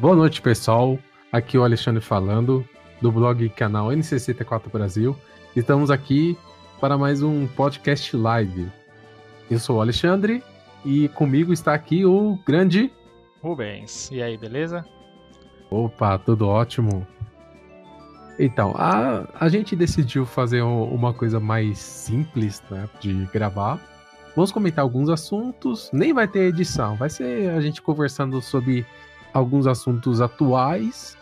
Boa noite, pessoal. Aqui é o Alexandre falando, do blog canal N64 Brasil. Estamos aqui para mais um podcast live. Eu sou o Alexandre e comigo está aqui o grande Rubens. E aí, beleza? Opa, tudo ótimo. Então, a, a gente decidiu fazer uma coisa mais simples né, de gravar. Vamos comentar alguns assuntos, nem vai ter edição, vai ser a gente conversando sobre alguns assuntos atuais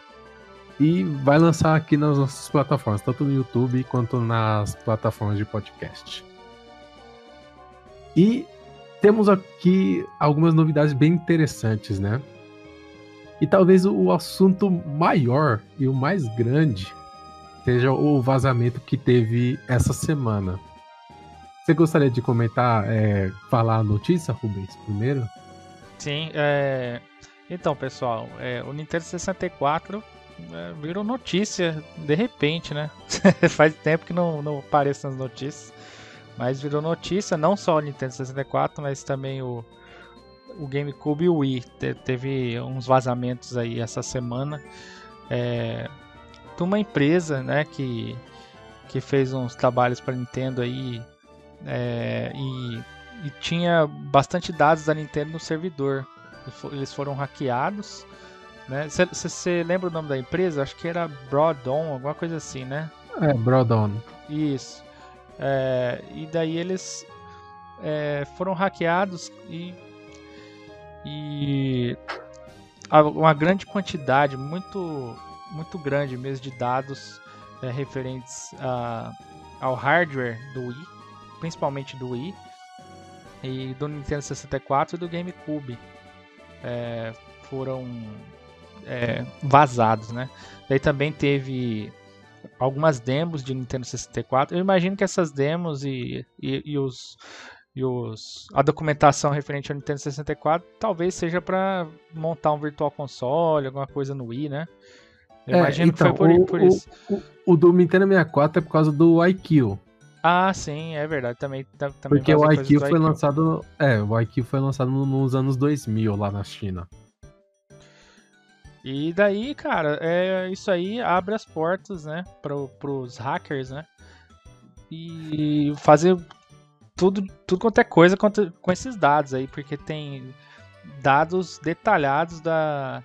e vai lançar aqui nas nossas plataformas, tanto no YouTube quanto nas plataformas de podcast. E temos aqui algumas novidades bem interessantes, né? E talvez o assunto maior e o mais grande seja o vazamento que teve essa semana. Você gostaria de comentar, é, falar a notícia, Rubens, primeiro? Sim, é... então, pessoal, é, o Nintendo 64 é, virou notícia de repente, né? Faz tempo que não, não aparece nas notícias, mas virou notícia, não só o Nintendo 64, mas também o, o GameCube e o Wii. Te, teve uns vazamentos aí essa semana. É, de uma empresa, né, que, que fez uns trabalhos para Nintendo aí é, e, e, tinha bastante dados da Nintendo no servidor. Eles foram hackeados. Você né? lembra o nome da empresa? Acho que era Broadon, alguma coisa assim, né? É, Broadon. Isso. É, e daí eles é, foram hackeados e, e uma grande quantidade, muito muito grande mesmo de dados é, referentes a, ao hardware do Wii, principalmente do Wii e do Nintendo 64 e do GameCube é, foram é, vazados, né? Daí também teve algumas demos de Nintendo 64. Eu imagino que essas demos e, e, e os e os, a documentação referente ao Nintendo 64 talvez seja para montar um Virtual Console, alguma coisa no Wii, né? Eu é, imagino então, que foi por, o, por isso. O, o, o, do Nintendo 64 é por causa do IQ. Ah, sim, é verdade. Também, também Porque o IQ foi IQ. lançado. É, o IQ foi lançado nos anos 2000 lá na China. E daí, cara, é, isso aí abre as portas, né, pro, pros hackers, né? E fazer tudo, tudo quanto é coisa com, com esses dados aí, porque tem dados detalhados da,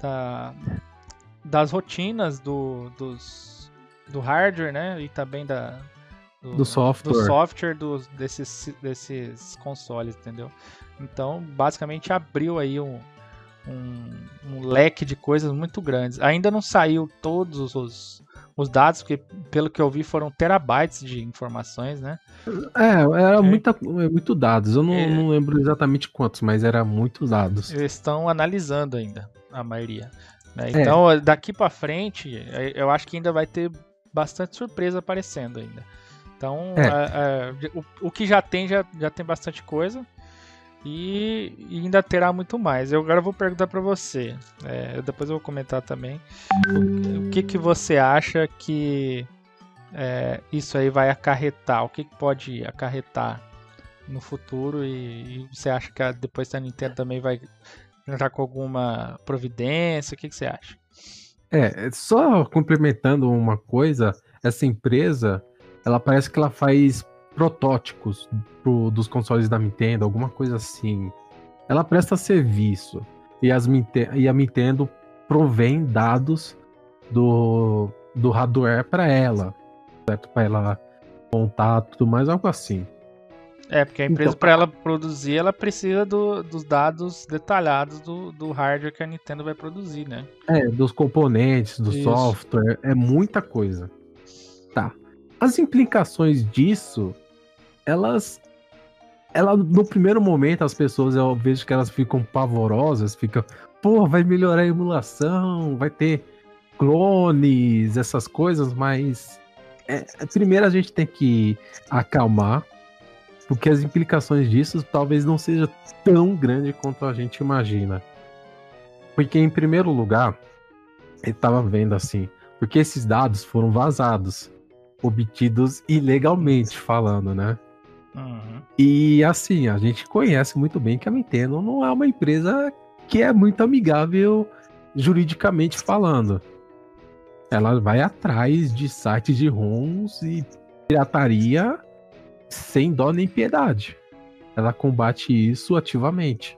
da, das rotinas do, dos, do hardware, né? E também da, do, do software, do software dos, desses, desses consoles, entendeu? Então, basicamente abriu aí um, um, um, leque de coisas muito grandes. Ainda não saiu todos os, os dados, porque pelo que eu vi foram terabytes de informações, né? É, era é. Muita, muito dados. Eu não, é. não lembro exatamente quantos, mas era muitos dados. Eles estão analisando ainda, a maioria. Né? É. Então, é. daqui para frente, eu acho que ainda vai ter bastante surpresa aparecendo ainda. Então, é. o, o, que já tem, já, já tem bastante coisa. E, e ainda terá muito mais. Eu agora vou perguntar para você. É, depois eu vou comentar também. O, o que, que você acha que é, isso aí vai acarretar? O que, que pode acarretar no futuro? E, e você acha que a, depois a Nintendo também vai entrar com alguma providência? O que, que você acha? É, só complementando uma coisa, essa empresa, ela parece que ela faz protótipos pro, dos consoles da Nintendo, alguma coisa assim. Ela presta serviço e, as, e a Nintendo provém dados do, do hardware para ela, certo? Para ela montar tudo mais, algo assim. É, porque a empresa, então, para ela produzir, ela precisa do, dos dados detalhados do, do hardware que a Nintendo vai produzir, né? É, dos componentes, do Isso. software, é muita coisa. Tá. As implicações disso, elas. Ela, no primeiro momento, as pessoas, eu vejo que elas ficam pavorosas, ficam, pô, vai melhorar a emulação, vai ter clones, essas coisas, mas. É, primeiro a gente tem que acalmar porque as implicações disso talvez não seja tão grande quanto a gente imagina. Porque em primeiro lugar, ele estava vendo assim, porque esses dados foram vazados, obtidos ilegalmente falando, né? Uhum. E assim, a gente conhece muito bem que a Nintendo não é uma empresa que é muito amigável juridicamente falando. Ela vai atrás de sites de ROMs e pirataria sem dó nem piedade. Ela combate isso ativamente.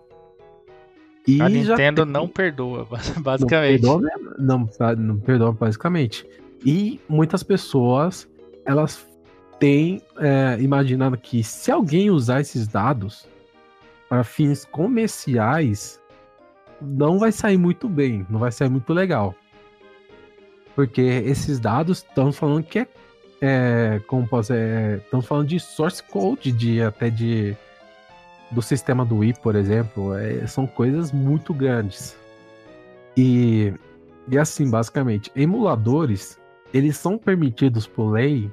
E a Nintendo tem... não perdoa, basicamente. Não perdoa, não, não perdoa, basicamente. E muitas pessoas, elas têm é, imaginado que se alguém usar esses dados para fins comerciais, não vai sair muito bem, não vai sair muito legal. Porque esses dados estamos falando que é, é como posso é, estamos falando de source code de até de do sistema do Wii, por exemplo, é, são coisas muito grandes. E, e assim, basicamente, emuladores, eles são permitidos por lei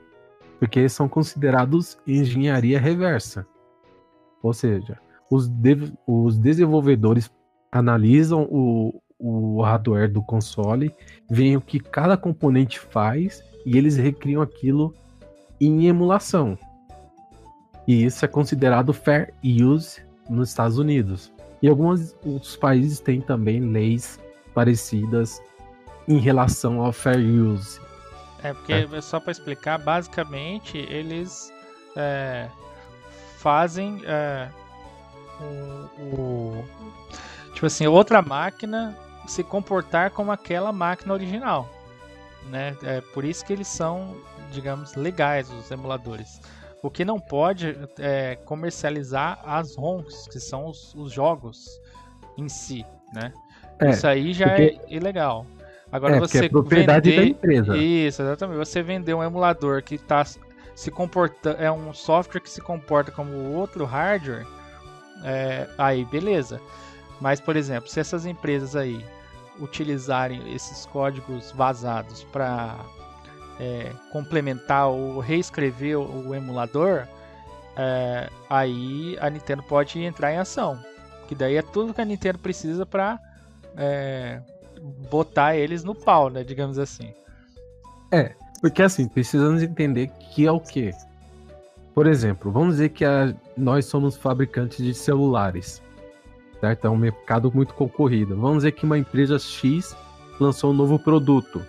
porque eles são considerados engenharia reversa. Ou seja, os, de, os desenvolvedores analisam o, o hardware do console, veem o que cada componente faz e eles recriam aquilo em emulação. E isso é considerado fair use nos Estados Unidos. E alguns outros países têm também leis parecidas em relação ao fair use. É porque, é. só para explicar, basicamente eles é, fazem é, o, o, tipo assim, outra máquina se comportar como aquela máquina original. Né? É por isso que eles são, digamos, legais, os emuladores. O que não pode é comercializar as ROMs, que são os, os jogos em si, né? É, Isso aí já porque... é ilegal. Agora é, você é propriedade vender... da empresa. Isso, exatamente. Você vender um emulador que está se comporta é um software que se comporta como outro hardware, é... aí beleza. Mas por exemplo, se essas empresas aí utilizarem esses códigos vazados para é, complementar ou reescrever o, emulador, é, aí a Nintendo pode entrar em ação. Que daí é tudo que a Nintendo precisa para é, botar eles no pau, né? Digamos assim. É, porque assim, precisamos entender que é o que. Por exemplo, vamos dizer que a, nós somos fabricantes de celulares. Certo? É um mercado muito concorrido. Vamos dizer que uma empresa X lançou um novo produto.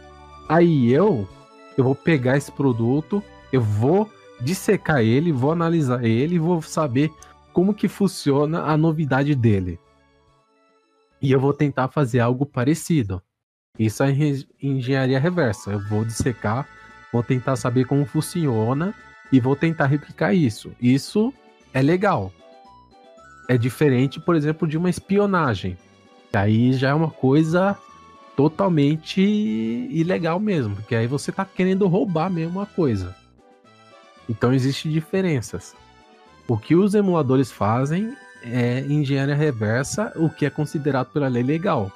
Aí eu eu vou pegar esse produto, eu vou dissecar ele, vou analisar ele, vou saber como que funciona a novidade dele. E eu vou tentar fazer algo parecido. Isso é engenharia reversa. Eu vou dissecar, vou tentar saber como funciona e vou tentar replicar isso. Isso é legal. É diferente, por exemplo, de uma espionagem. Aí já é uma coisa totalmente ilegal mesmo, porque aí você tá querendo roubar mesmo a coisa. Então existem diferenças. O que os emuladores fazem é engenharia reversa, o que é considerado pela lei legal.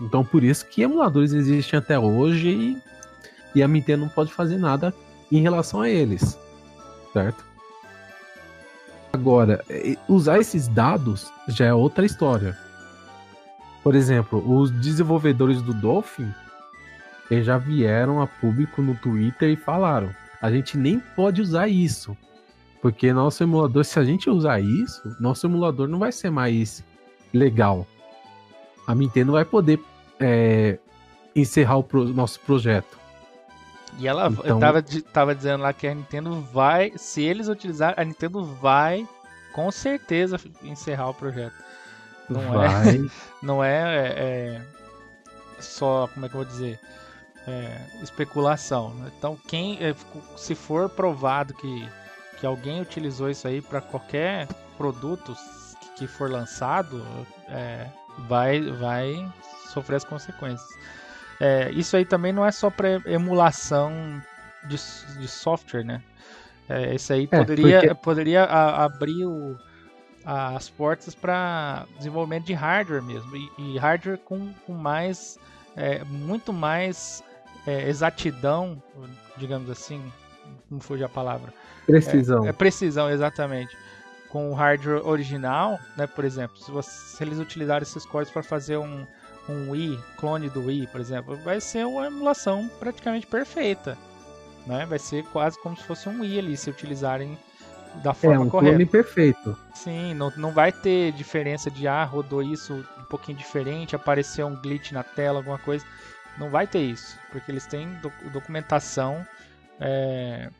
Então por isso que emuladores existem até hoje e, e a Nintendo não pode fazer nada em relação a eles, certo? Agora, usar esses dados já é outra história. Por exemplo, os desenvolvedores do Dolphin já vieram a público no Twitter e falaram: a gente nem pode usar isso. Porque nosso emulador, se a gente usar isso, nosso emulador não vai ser mais legal. A Nintendo vai poder é, encerrar o pro, nosso projeto. E ela então... tava, tava dizendo lá que a Nintendo vai, se eles utilizarem, a Nintendo vai com certeza encerrar o projeto. Não Vai. é, não é, é, é, só, como é que eu vou dizer, é, especulação. Então, quem, é, se for provado que, que alguém utilizou isso aí para qualquer produto que for lançado, é, vai, vai sofrer as consequências. É, isso aí também não é só para emulação de, de software, né? É, isso aí poderia, porque... poderia a, abrir o, as portas para desenvolvimento de hardware mesmo e, e hardware com, com mais é, muito mais é, exatidão digamos assim como foi a palavra precisão é, é, precisão exatamente com o hardware original né por exemplo se, você, se eles utilizarem esses códigos para fazer um um Wii clone do Wii por exemplo vai ser uma emulação praticamente perfeita né vai ser quase como se fosse um Wii ali se utilizarem da forma é um correta. clone perfeito. Sim, não, não vai ter diferença de ah, rodou isso um pouquinho diferente, apareceu um glitch na tela, alguma coisa. Não vai ter isso, porque eles têm do, documentação é,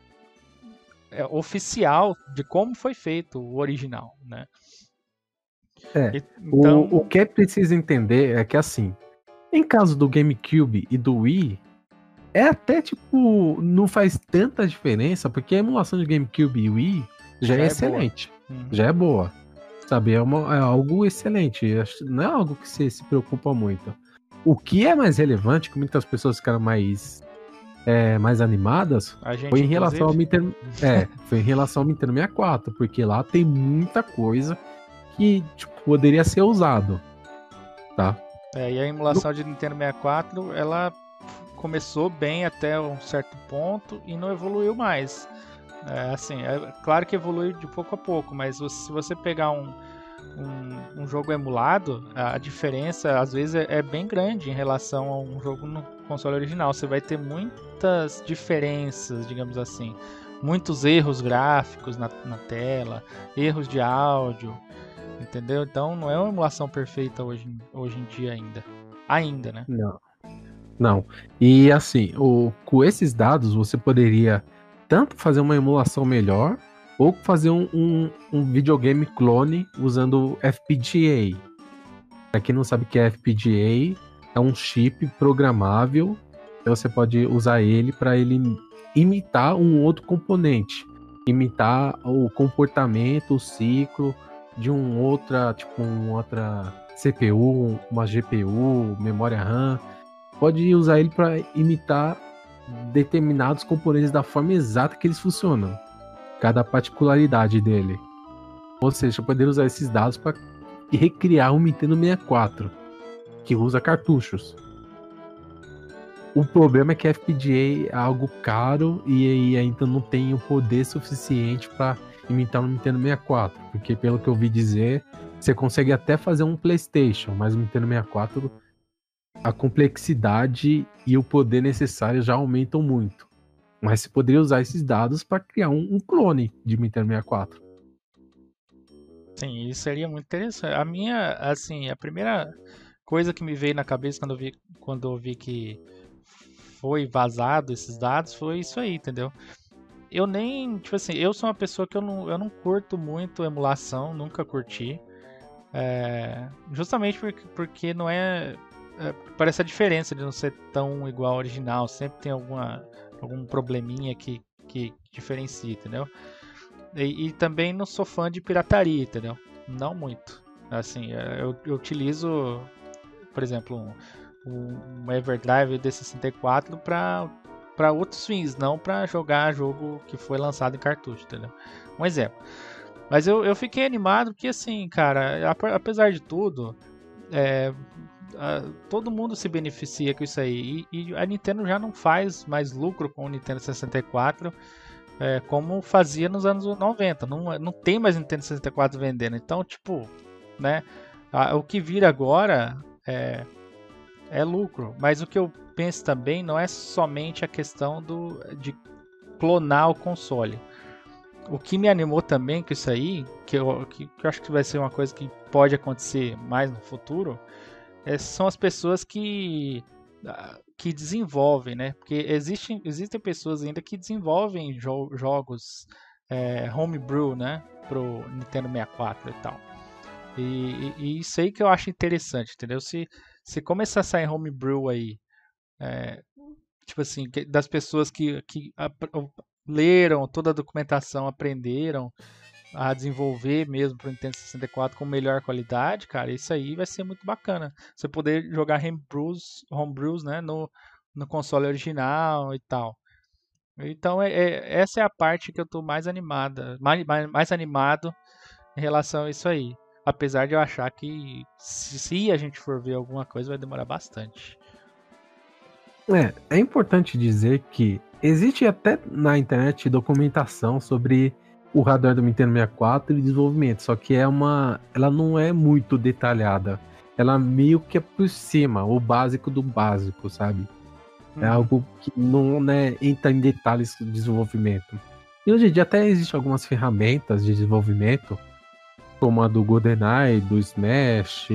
é, oficial de como foi feito o original, né? É, então... o, o que é preciso entender é que assim, em caso do GameCube e do Wii, é até tipo, não faz tanta diferença, porque a emulação de GameCube e Wii já, já é, é excelente. Uhum. Já é boa. Sabe, é, uma, é, algo excelente. Não é algo que você se preocupa muito. O que é mais relevante, que muitas pessoas ficaram mais é, mais animadas, gente, foi em relação ao Nintendo, é, foi em relação ao Nintendo 64, porque lá tem muita coisa que tipo, poderia ser usado, tá? É, e a emulação de Nintendo 64, ela começou bem até um certo ponto e não evoluiu mais. É, assim, é claro que evolui de pouco a pouco, mas se você pegar um, um, um jogo emulado, a diferença às vezes é, é, bem grande em relação a um jogo no console original. Você vai ter muitas diferenças, digamos assim, muitos erros gráficos na, na tela, erros de áudio, entendeu? Então não é uma emulação perfeita hoje, hoje em dia ainda. Ainda, né? Não. Não. E assim, o, com esses dados você poderia tanto fazer uma emulação melhor ou fazer um, um, um videogame clone usando FPGA. Para quem não sabe o que é FPGA, é um chip programável. Então você pode usar ele para ele imitar um outro componente, imitar o comportamento, o ciclo de um outra, tipo, um outra CPU, uma GPU, memória RAM. Pode usar ele para imitar determinados componentes da forma exata que eles funcionam cada particularidade dele. Ou seja, poder usar esses dados para recriar um Nintendo 64 que usa cartuchos. O problema é que FPGA é algo caro e, ainda não tem o poder suficiente para imitar um Nintendo 64, porque pelo que eu ouvi dizer, você consegue até fazer um PlayStation, mas o Nintendo 64 a complexidade e o poder necessário já aumentam muito. Mas você poderia usar esses dados para criar um, um, clone de Nintendo 64. Sim, isso seria muito interessante. A minha, assim, a primeira coisa que me veio na cabeça quando eu vi, quando eu vi que foi vazado esses dados foi isso aí, entendeu? Eu nem, tipo assim, eu sou uma pessoa que eu não, eu não curto muito emulação, nunca curti. É, justamente porque, porque não é, é, Parece a diferença de não ser tão igual ao original. Sempre tem alguma algum probleminha que, que diferencia, entendeu? E, e, também não sou fã de pirataria, entendeu? Não muito. Assim, é, eu, eu utilizo, por exemplo, um, um Everdrive D64 para outros fins, não para jogar jogo que foi lançado em cartucho, entendeu? Um exemplo. Mas eu, eu fiquei animado porque, assim, cara, apesar de tudo, é, todo mundo se beneficia com isso aí. E, e, a Nintendo já não faz mais lucro com o Nintendo 64 é, como fazia nos anos 90. Não, não tem mais Nintendo 64 vendendo. Então, tipo, né? A, o que vira agora é, é lucro. Mas o que eu penso também não é somente a questão do, de clonar o console. O que me animou também com isso aí, que eu, que, que eu acho que vai ser uma coisa que pode acontecer mais no futuro, é, são as pessoas que ah, que desenvolvem, né? Porque existem, existem pessoas ainda que desenvolvem jo jogos é, homebrew, né? Pro Nintendo 64 e tal. E, e, e, isso aí que eu acho interessante, entendeu? Se, se começar a sair homebrew aí, é, tipo assim, das pessoas que, que a, leram toda a documentação, aprenderam, a desenvolver mesmo para o Nintendo 64 com melhor qualidade, cara, isso aí vai ser muito bacana. Você poder jogar homebrews, homebrews né, no, no console original e tal. Então, é, é, essa é a parte que eu estou mais animada, mais, mais, mais, animado em relação a isso aí. Apesar de eu achar que se, a gente for ver alguma coisa vai demorar bastante. É, é importante dizer que existe até na internet documentação sobre o radar do Nintendo 64 e desenvolvimento, só que é uma, ela não é muito detalhada. Ela meio que é por cima, o básico do básico, sabe? É uhum. algo que não né, entra em detalhes do desenvolvimento. E hoje em dia até existem algumas ferramentas de desenvolvimento, como a do GoldenEye, do Smash,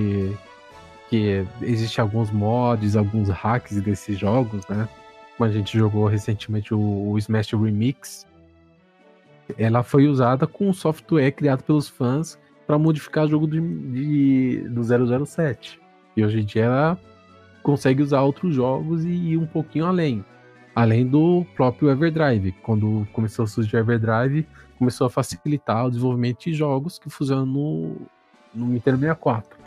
que existe alguns mods, alguns hacks desses jogos, né? Como a gente jogou recentemente o, o Smash Remix, ela foi usada com software criado pelos fãs para modificar o jogo de, de, do 007. E hoje em dia ela consegue usar outros jogos e ir um pouquinho além. Além do próprio Everdrive. Quando começou a surgir o Everdrive, começou a facilitar o desenvolvimento de jogos que funcionam no, no Nintendo 64.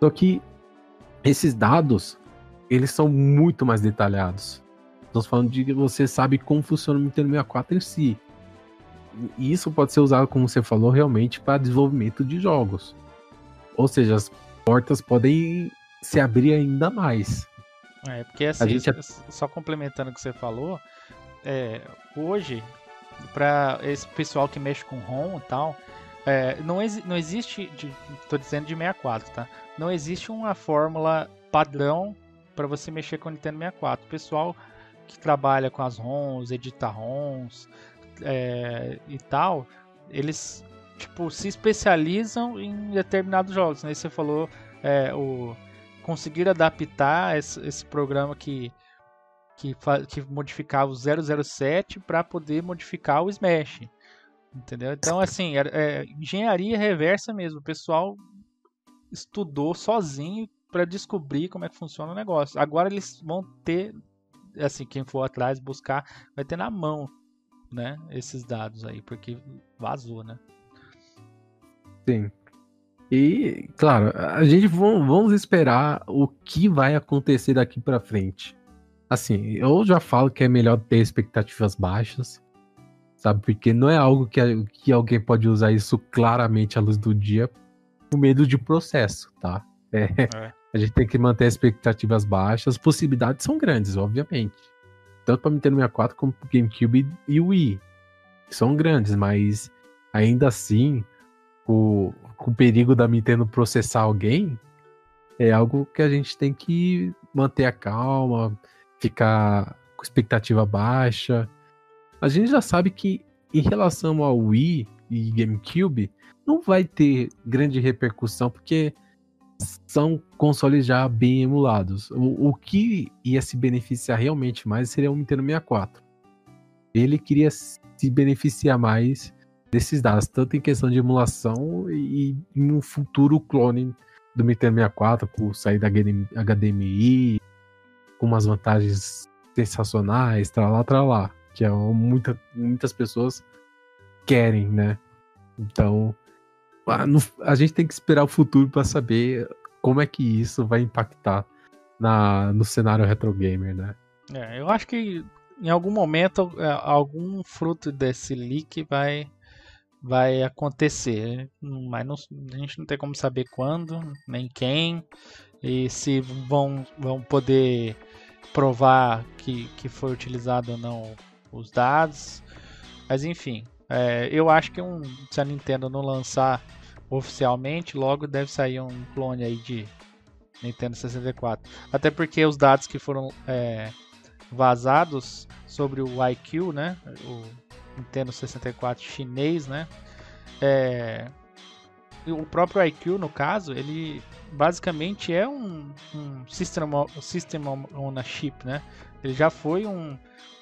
Só que esses dados, eles são muito mais detalhados. Estamos falando de que você sabe como funciona o Nintendo 64 em si. E isso pode ser usado, como você falou, realmente para desenvolvimento de jogos. Ou seja, as portas podem se abrir ainda mais. É, porque assim, gente... só complementando o que você falou, é, hoje, para esse pessoal que mexe com ROM e tal, é, não, exi não existe, estou dizendo de 64, tá? Não existe uma fórmula padrão para você mexer com o Nintendo 64. O pessoal que trabalha com as ROMs, edita ROMs é, e tal, eles tipo se especializam em determinados jogos. Né? Você falou é, o conseguir adaptar esse, esse programa que que, que modificava o 007 para poder modificar o Smash. Entendeu? Então, assim, é, é, engenharia reversa mesmo. O pessoal estudou sozinho para descobrir como é que funciona o negócio. Agora eles vão ter, assim, quem for atrás buscar, vai ter na mão, né, esses dados aí, porque vazou, né? Sim. E, claro, a gente vamos esperar o que vai acontecer daqui para frente. Assim, eu já falo que é melhor ter expectativas baixas, sabe? Porque não é algo que, que alguém pode usar isso claramente à luz do dia por medo de processo, tá? É, é. A gente tem que manter expectativas baixas. As possibilidades são grandes, obviamente. Tanto para Nintendo 64 como para GameCube e Wii. São grandes, mas ainda assim, o, o perigo da Nintendo processar alguém é algo que a gente tem que manter a calma, ficar com expectativa baixa a gente já sabe que em relação ao Wii e GameCube, não vai ter grande repercussão, porque são consoles já bem emulados. O, o que ia se beneficiar realmente mais seria o Nintendo 64. Ele queria se beneficiar mais desses dados, tanto em questão de emulação e, em um futuro clone do Nintendo 64, por sair da HDMI, com umas vantagens sensacionais, tralá, tralá que é muita, muitas pessoas querem, né? Então, a gente tem que esperar o futuro para saber como é que isso vai impactar na, no cenário retro gamer, né? É, eu acho que em algum momento é, algum fruto desse leak vai vai acontecer, mas não, a gente não tem como saber quando, nem quem, e se vão, vão poder provar que, que foi utilizado ou não os dados. Mas enfim, é, eu acho que um, se a Nintendo não lançar oficialmente, logo deve sair um clone aí de Nintendo 64. Até porque os dados que foram é, vazados sobre o IQ, né, o Nintendo 64 chinês, né, é, o próprio IQ no caso, ele basicamente é um, um system, system on a chip, né? Ele já foi um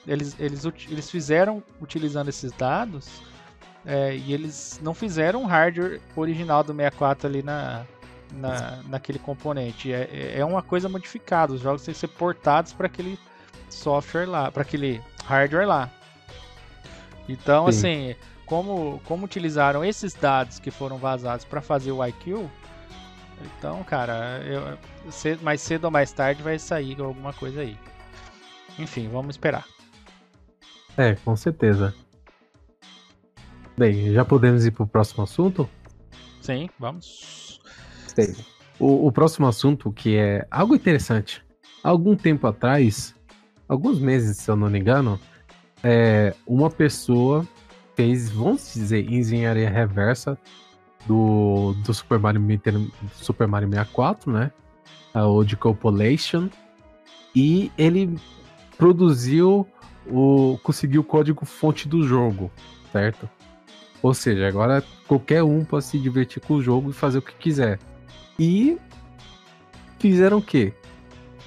eles, eles, eles fizeram utilizando esses dados é, e eles não fizeram o hardware original do 64 ali na, na, naquele componente. É, é, é uma coisa modificada. Os jogos têm que ser portados para aquele software lá, para aquele hardware lá. Então, Sim. assim, como, como utilizaram esses dados que foram vazados para fazer o IQ, então, cara, eu, mais cedo ou mais tarde vai sair alguma coisa aí. Enfim, vamos esperar. É, com certeza. Bem, já podemos ir para o próximo assunto? Sim, vamos. Bem, o, o, próximo assunto, que é algo interessante. algum tempo atrás, alguns meses, se eu não me engano, é, uma pessoa fez, vamos dizer, engenharia reversa do, do Super Mario, Super Mario 64, né? O de Compilation. E ele produziu o, conseguir o código fonte do jogo, certo? Ou seja, agora qualquer um pode se divertir com o jogo e fazer o que quiser. E fizeram o quê?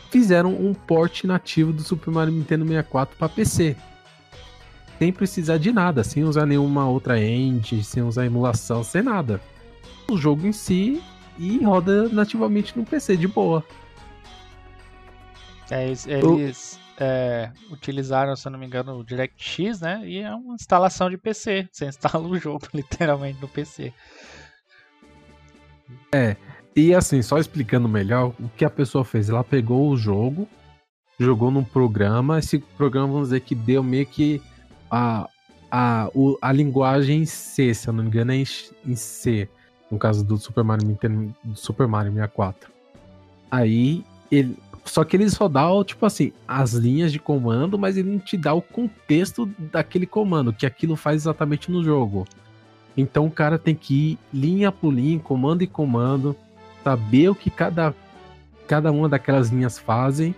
Fizeram um port nativo do Super Mario Nintendo 64 para PC. Sem precisar de nada, sem usar nenhuma outra engine, sem usar emulação, sem nada. O jogo em si e roda nativamente no PC de boa. É, eles, é, utilizaram, se eu não me engano, o DirectX, né? E é uma instalação de PC. Você instala o jogo literalmente no PC. É, e assim, só explicando melhor, o que a pessoa fez? Ela pegou o jogo, jogou num programa, esse programa, vamos dizer, que deu meio que a, a, o, a linguagem C, se eu não me engano, é em, em C, no caso do Super Mario do Super Mario 64. Aí ele, só que ele só dá, tipo assim, as linhas de comando, mas ele não te dá o contexto daquele comando, que aquilo faz exatamente no jogo. Então o cara tem que ir linha por linha, comando e comando, saber o que cada, cada uma daquelas linhas fazem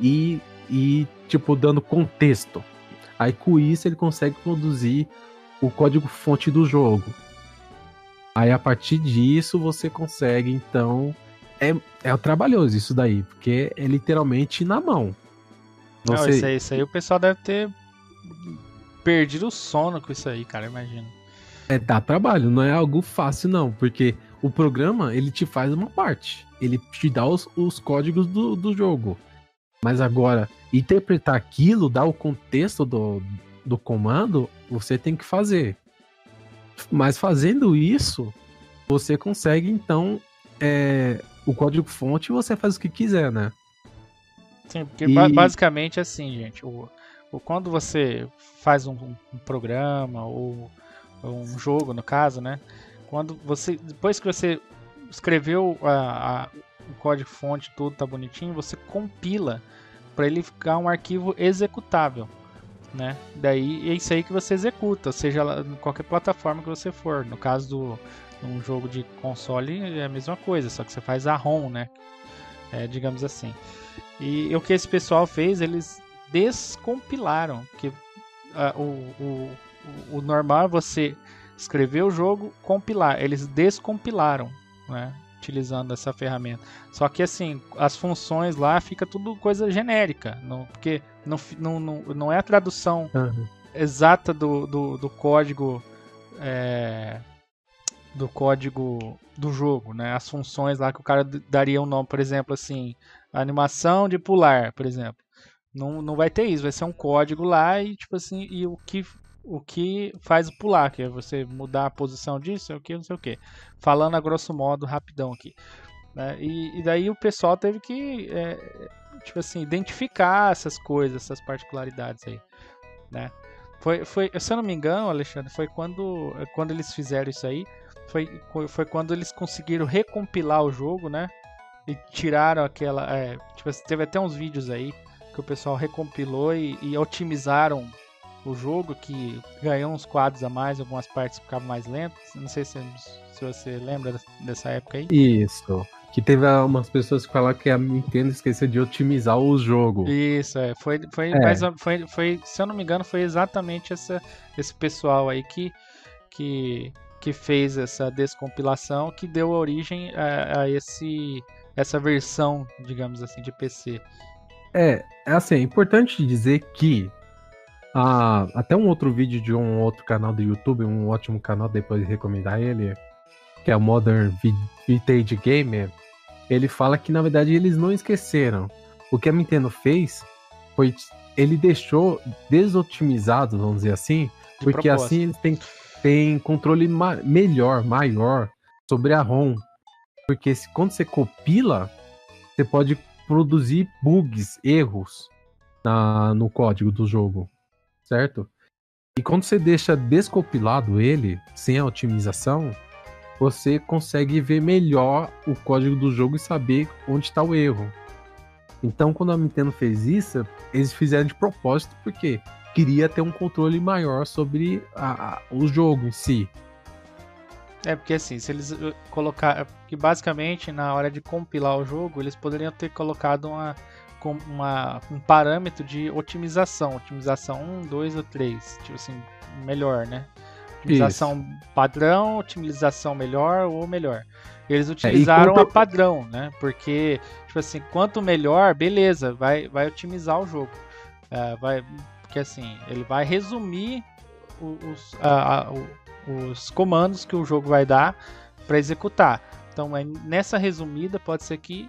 e, e, tipo, dando contexto. Aí com isso ele consegue produzir o código fonte do jogo. Aí a partir disso você consegue então é, é trabalhoso isso daí, porque é literalmente na mão. Você... Não, isso aí, isso aí o pessoal deve ter perdido o sono com isso aí, cara, imagina. É, dá trabalho, não é algo fácil não, porque o programa, ele te faz uma parte, ele te dá os, os códigos do, do jogo. Mas agora, interpretar aquilo, dar o contexto do, do comando, você tem que fazer. Mas fazendo isso, você consegue então é, o código fonte você faz o que quiser, né? Sim, porque e... basicamente assim, gente, o, o, quando você faz um, um programa ou, ou, um jogo, no caso, né? Quando você, depois que você escreveu a, a, o código fonte, tudo tá bonitinho, você compila para ele ficar um arquivo executável, né? Daí é isso aí que você executa, seja em qualquer plataforma que você for. No caso do um jogo de console é a mesma coisa, só que você faz a ROM, né? É, digamos assim. E o que esse pessoal fez, eles descompilaram, que uh, o, o, o normal é você escrever o jogo, compilar. Eles descompilaram, né? Utilizando essa ferramenta. Só que assim, as funções lá fica tudo coisa genérica, não, porque não, não, não, é a tradução uhum. exata do, do, do código é, do código do jogo, né? As funções lá que o cara daria um nome, por exemplo, assim, animação de pular, por exemplo. Não, não vai ter isso, vai ser um código lá e tipo assim, e o que o que faz pular, que é você mudar a posição disso, é o que, não sei o que. Falando a grosso modo, rapidão aqui. Né? E, e daí o pessoal teve que, é, tipo assim, identificar essas coisas, essas particularidades aí, né? Foi, foi, se eu não me engano, Alexandre, foi quando, quando eles fizeram isso aí, foi, foi quando eles conseguiram recompilar o jogo, né? E tiraram aquela. É, tipo, teve até uns vídeos aí que o pessoal recompilou e, e otimizaram o jogo, que ganhou uns quadros a mais, algumas partes ficavam mais lentas. Não sei se, se você lembra dessa época aí. Isso. Que teve umas pessoas que falaram que a Nintendo esqueceu de otimizar o jogo. Isso, é. Foi, foi, é. Mais, foi, foi, se eu não me engano, foi exatamente essa, esse pessoal aí que, que que fez essa descompilação que deu origem a, a esse essa versão, digamos assim, de PC. É, é assim, é importante dizer que ah, até um outro vídeo de um outro canal do YouTube, um ótimo canal, depois de recomendar ele, que é o Modern Vintage Gamer, ele fala que na verdade eles não esqueceram. O que a Nintendo fez foi ele deixou desotimizado, vamos dizer assim, de porque propósito. assim eles têm tem controle ma melhor, maior sobre a ROM. Porque se, quando você compila, você pode produzir bugs, erros na, no código do jogo, certo? E quando você deixa descompilado ele, sem a otimização, você consegue ver melhor o código do jogo e saber onde está o erro. Então, quando a Nintendo fez isso, eles fizeram de propósito, porque queria ter um controle maior sobre a, a, o jogo em si. É, porque assim, se eles uh, colocar. Que basicamente na hora de compilar o jogo, eles poderiam ter colocado uma, uma, um parâmetro de otimização, otimização 1, 2 ou 3, tipo assim, melhor, né? Otimização Isso. padrão, otimização melhor ou melhor. Eles é, utilizaram é, a padrão, né? Porque, tipo assim, quanto melhor, beleza, vai, vai otimizar o jogo. É, vai, porque assim, ele vai resumir os, os comandos que o jogo vai dar para executar. Então, nessa resumida, pode ser que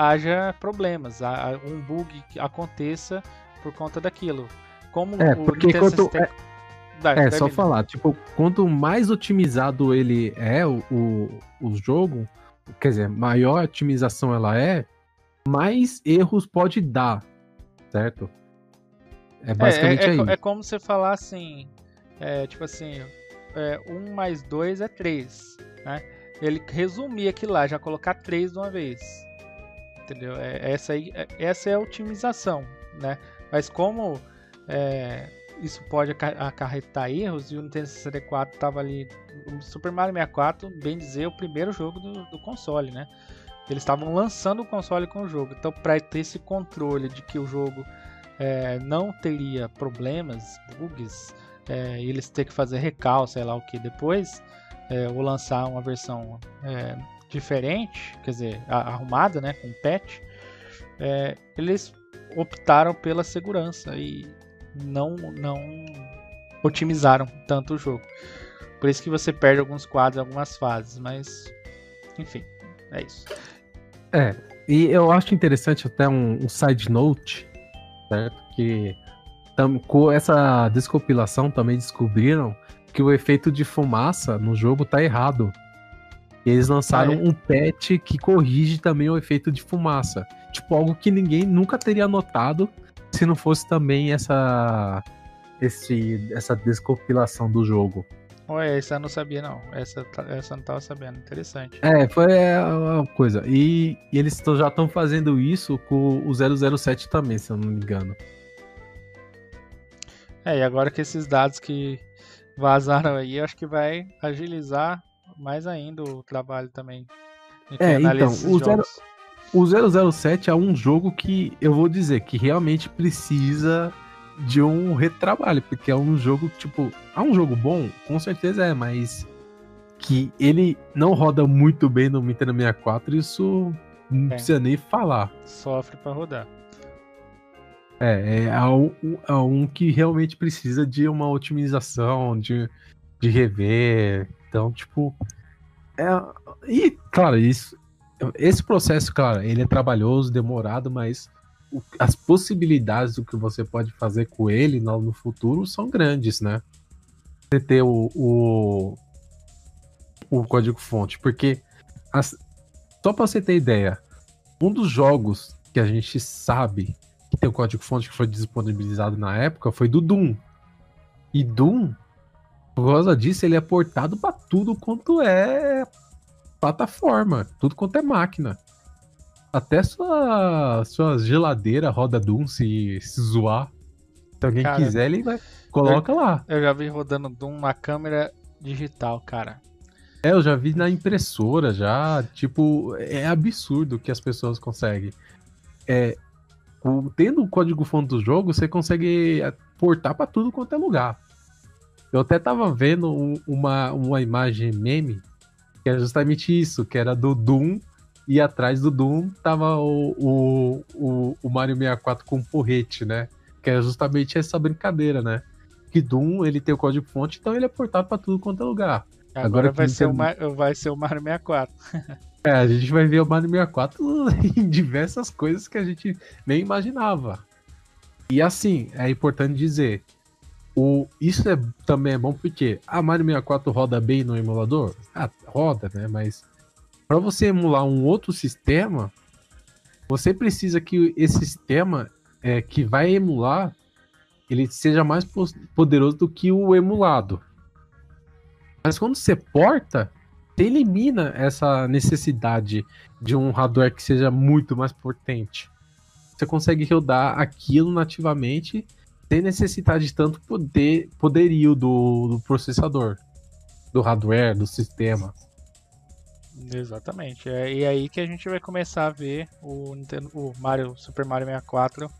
haja problemas, um bug que aconteça por conta daquilo. Como é, porque quanto, é, é só falar, tipo, quanto mais otimizado ele é, o, o, o jogo, quer dizer, maior a otimização ela é, mais erros pode dar, certo? É basicamente é, é, é, é como você falar assim, é, tipo assim, é, 1 mais 2 é 3, né? Ele resumir aquilo lá, já colocar 3 de uma vez. Entendeu? É, essa, aí, é, essa é a otimização, né? Mas como é, isso pode acarretar erros, e o Nintendo 64 estava ali, o Super Mario 64, bem dizer, o primeiro jogo do, do console, né? Eles estavam lançando o console com o jogo, então para ter esse controle de que o jogo é, não teria problemas, bugs, é, eles ter que fazer recal, sei lá o que depois, é, ou lançar uma versão é, diferente, quer dizer, arrumada, né, com patch, é, eles optaram pela segurança e não não otimizaram tanto o jogo. Por isso que você perde alguns quadros, algumas fases, mas enfim, é isso. É, e eu acho interessante até um, um side note, certo? Que com essa descompilação também descobriram que o efeito de fumaça no jogo tá errado. E eles lançaram ah, é? um patch que corrige também o efeito de fumaça. Tipo, algo que ninguém nunca teria notado se não fosse também essa esse, essa descompilação do jogo. Ué, essa eu não sabia não. Essa, essa eu não tava sabendo. Interessante. É, foi a coisa. E, e eles já estão fazendo isso com o 007 também, se eu não me engano. É, e agora que esses dados que vazaram aí, acho que vai agilizar mais ainda o trabalho também. É, então, o, zero, o 007 é um jogo que eu vou dizer que realmente precisa de um retrabalho, porque é um jogo, tipo, é um jogo bom, com certeza é, mas que ele não roda muito bem no Nintendo 64, isso não é. precisa nem falar. Sofre para rodar. É, é, um, é um que realmente precisa de uma otimização, de, de rever. Então, tipo. É, e, claro, isso, esse processo, claro, ele é trabalhoso, demorado, mas o, as possibilidades do que você pode fazer com ele no, no futuro são grandes, né? Você ter o, o, o código-fonte, porque as, só para você ter ideia, um dos jogos que a gente sabe que tem o código-fonte que foi disponibilizado na época foi do Doom. E Doom, por causa disso, ele é portado para tudo quanto é plataforma, tudo quanto é máquina. Até sua, sua geladeira roda Doom se, se zoar. Se alguém cara, quiser, ele vai. Coloca eu, lá. Eu já vi rodando Doom na câmera digital, cara. É, eu já vi na impressora já. Tipo, é absurdo que as pessoas conseguem. É, o, tendo o código-fonte do jogo, você consegue portar para tudo quanto é lugar. Eu até tava vendo um, uma, uma imagem meme que era justamente isso, que era do Doom e atrás do Doom tava o, o, o, o Mario 64 com porrete, né? Que era justamente essa brincadeira, né? Que Doom ele tem o código fonte, então ele é portado para tudo quanto é lugar. Agora, Agora vai, ser o, vai ser o Mario 64. É, a gente vai ver o Mario 64 em diversas coisas que a gente nem imaginava. E assim, é importante dizer, o, isso é, também é bom porque a Mario 64 roda bem no emulador? Ah, roda, né? Mas para você emular um outro sistema, você precisa que esse sistema é, que vai emular ele seja mais poderoso do que o emulado. Mas quando você porta, você elimina essa necessidade de um hardware que seja muito mais potente. Você consegue rodar aquilo nativamente sem necessidade de tanto poder, poderio do, do processador, do hardware, do sistema. Exatamente. É, e aí que a gente vai começar a ver o, Nintendo, o Mario, Super Mario 64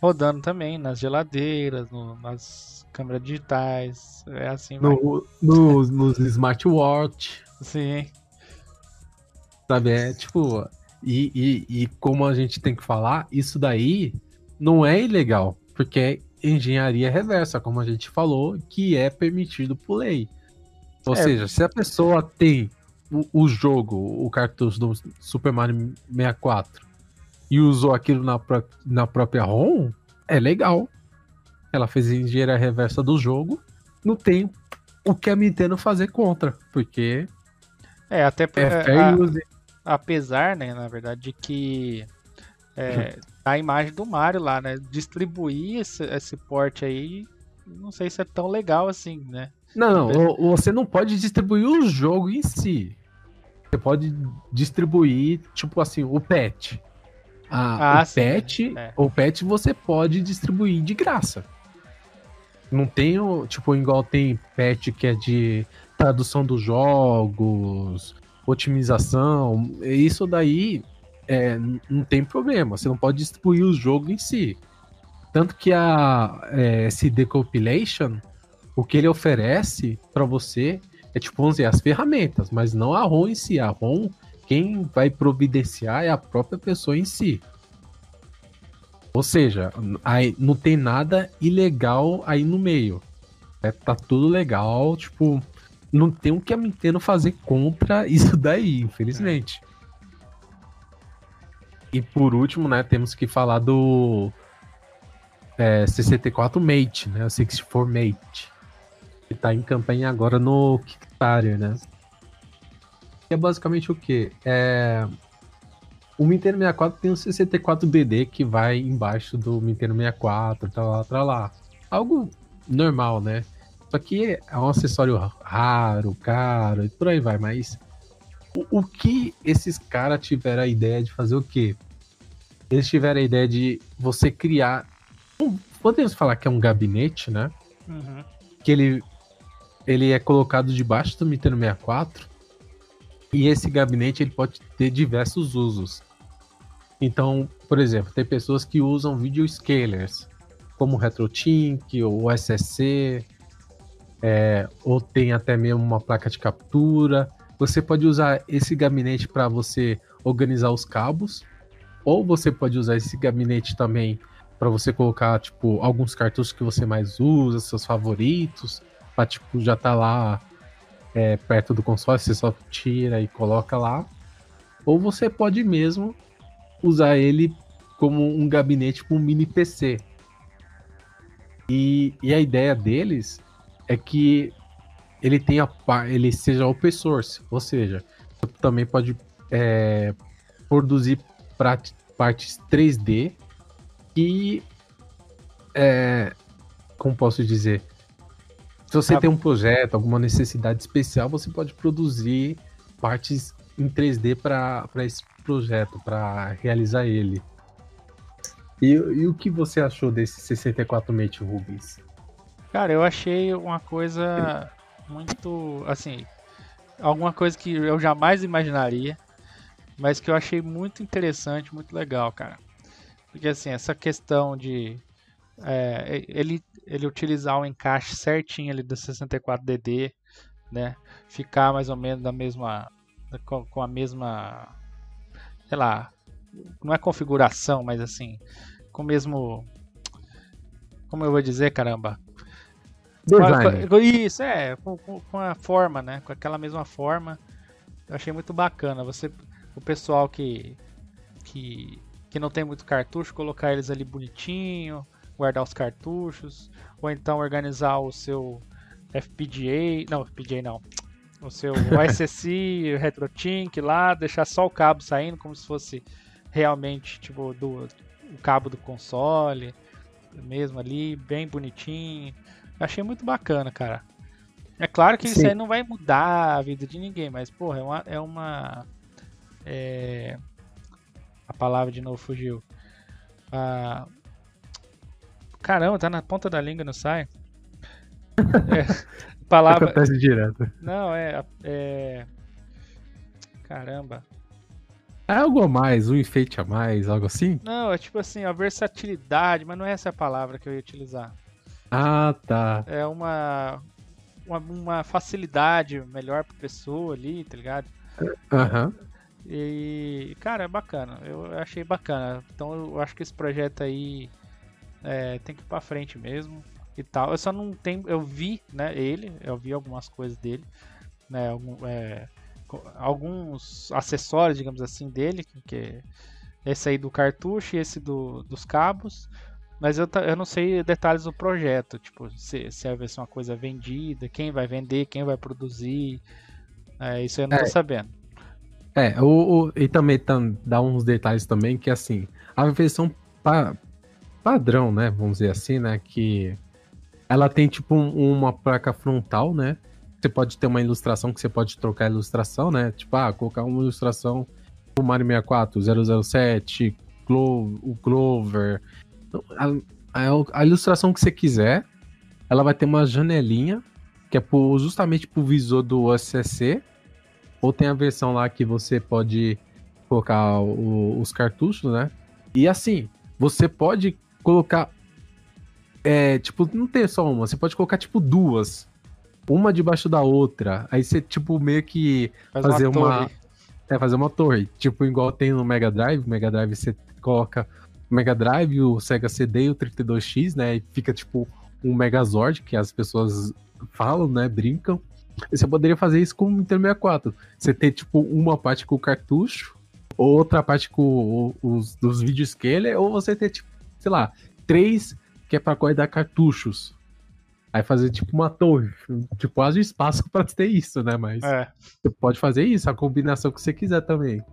rodando também nas geladeiras, no, nas câmeras digitais. É assim. No, no, nos smartwatch. Sim. Sabe, é tipo. E, e, e como a gente tem que falar, isso daí não é ilegal, porque engenharia reversa, como a gente falou, que é permitido por lei. Ou é. seja, se a pessoa tem o, o, jogo, o cartucho do Super Mario 64 e usou aquilo na, na própria ROM, é legal. Ela fez engenharia reversa do jogo, não tem o que a Nintendo fazer contra, porque é até é, é a, apesar, né, na verdade, de que é, a imagem do Mario lá, né, distribuir esse, esse porte aí, não sei se é tão legal assim, né? Não, não, você não pode distribuir o jogo em si. Você pode distribuir, tipo assim, o patch. Ah, ah o sim, patch, é. o patch você pode distribuir de graça. Não tem, tipo, igual tem patch que é de tradução dos jogos, otimização. Isso daí é, não tem problema. Você não pode distribuir o jogo em si. Tanto que a é, SD Compilation, o que ele oferece para você é tipo, vamos dizer, as ferramentas, mas não a ROM em si. A ROM, quem vai providenciar é a própria pessoa em si. Ou seja, aí não tem nada ilegal aí no meio. É, tá tudo legal, tipo, não tem o que a Nintendo fazer contra isso daí, infelizmente. É. E por último, né, temos que falar do é, 64 Mate, né, o 64 Mate, que tá em campanha agora no Kickstarter, né. Que é basicamente o que? É, o Nintendo 64 tem um 64BD que vai embaixo do Nintendo 64, tá lá, tá lá. Algo normal, né? Só que é um acessório raro, caro e por aí vai, mas o, o que esses caras tiveram a ideia de fazer o quê? Eles tiveram a ideia de você criar. Um, podemos falar que é um gabinete, né? Uhum. Que ele, ele é colocado debaixo do Nintendo 64 e esse gabinete ele pode ter diversos usos. Então, por exemplo, tem pessoas que usam video scalers, como RetroTink ou SSC, é, ou tem até mesmo uma placa de captura. Você pode usar esse gabinete para você organizar os cabos, ou você pode usar esse gabinete também para você colocar tipo alguns cartuchos que você mais usa, seus favoritos, para tipo já tá lá é, perto do console, você só tira e coloca lá. Ou você pode mesmo usar ele como um gabinete com um mini PC. E, e a ideia deles é que ele tenha ele seja open source, ou seja, também pode é, produzir partes 3D e é, como posso dizer, se você tem um projeto, alguma necessidade especial, você pode produzir partes em 3D para esse projeto, para realizar ele. E, e, o que você achou desse 64 Mate Rubens? Cara, eu achei uma coisa muito. Assim, alguma coisa que eu jamais imaginaria, mas que eu achei muito interessante, muito legal, cara. Porque, assim, essa questão de. É, ele ele utilizar o encaixe certinho ali do 64DD, né? Ficar mais ou menos da mesma com, com a mesma sei lá, não é configuração, mas assim, com o mesmo como eu vou dizer, caramba? Design. Com, isso, é, com, com, a forma, né? Com aquela mesma forma. Eu achei muito bacana. Você, o pessoal que, que, que não tem muito cartucho, colocar eles ali bonitinho, guardar os cartuchos, ou então organizar o seu FPGA, não, FPGA não, o seu SSI, RetroTink lá, deixar só o cabo saindo como se fosse realmente tipo do o cabo do console, mesmo ali, bem bonitinho. Achei muito bacana, cara. É claro que Sim. isso aí não vai mudar a vida de ninguém, mas porra, é uma, é uma é... a palavra de novo fugiu. Ah, Caramba, tá na ponta da língua, não sai. É, palavra. Acontece direto. Não, é, é. Caramba. É algo a mais, um enfeite a mais, algo assim? Não, é tipo assim, a versatilidade, mas não é essa a palavra que eu ia utilizar. Ah, tá. É uma, uma, uma facilidade melhor pra pessoa ali, tá ligado? Aham. Uhum. E, cara, é bacana. Eu achei bacana. Então eu acho que esse projeto aí é, tem que ir pra frente mesmo e tal. Eu só não tenho. Eu vi, né, ele, eu vi algumas coisas dele, né? Algum, é, alguns acessórios, digamos assim, dele, que esse aí do cartucho e esse do, dos cabos. Mas eu, eu não sei detalhes do projeto, tipo, se, se vai ser uma coisa vendida, quem vai vender, quem vai produzir. É, isso eu não é. tô sabendo. É, o, o, e também tam, dá uns detalhes também que assim, a versão pa, padrão, né? Vamos dizer assim, né? Que ela tem tipo um, uma placa frontal, né? Você pode ter uma ilustração que você pode trocar a ilustração, né? Tipo, ah, colocar uma ilustração do Mario 64, 007, Glo o Clover. A, a, ilustração que você quiser, ela vai ter uma janelinha, que é pro, justamente pro visor do OSCC. Ou tem a versão lá que você pode colocar o, os cartuchos, né? E assim, você pode colocar. É, tipo, não tem só uma, você pode colocar, tipo, duas uma debaixo da outra. Aí você, tipo, meio que Faz fazer uma. uma é, fazer uma torre. Tipo, igual tem no Mega Drive. Mega Drive você coloca Mega Drive, o Sega CD e o 32X, né? E fica tipo um Megazord, que as pessoas falam, né? Brincam. E você poderia fazer isso com o Nintendo 64. Você ter, tipo, uma parte com o cartucho, outra parte com os dos scaler, ou você ter, tipo, sei lá, três que é pra guardar cartuchos. Aí fazer tipo uma torre. Tipo, haja espaço para ter isso, né? Mas é. você pode fazer isso, a combinação que você quiser também.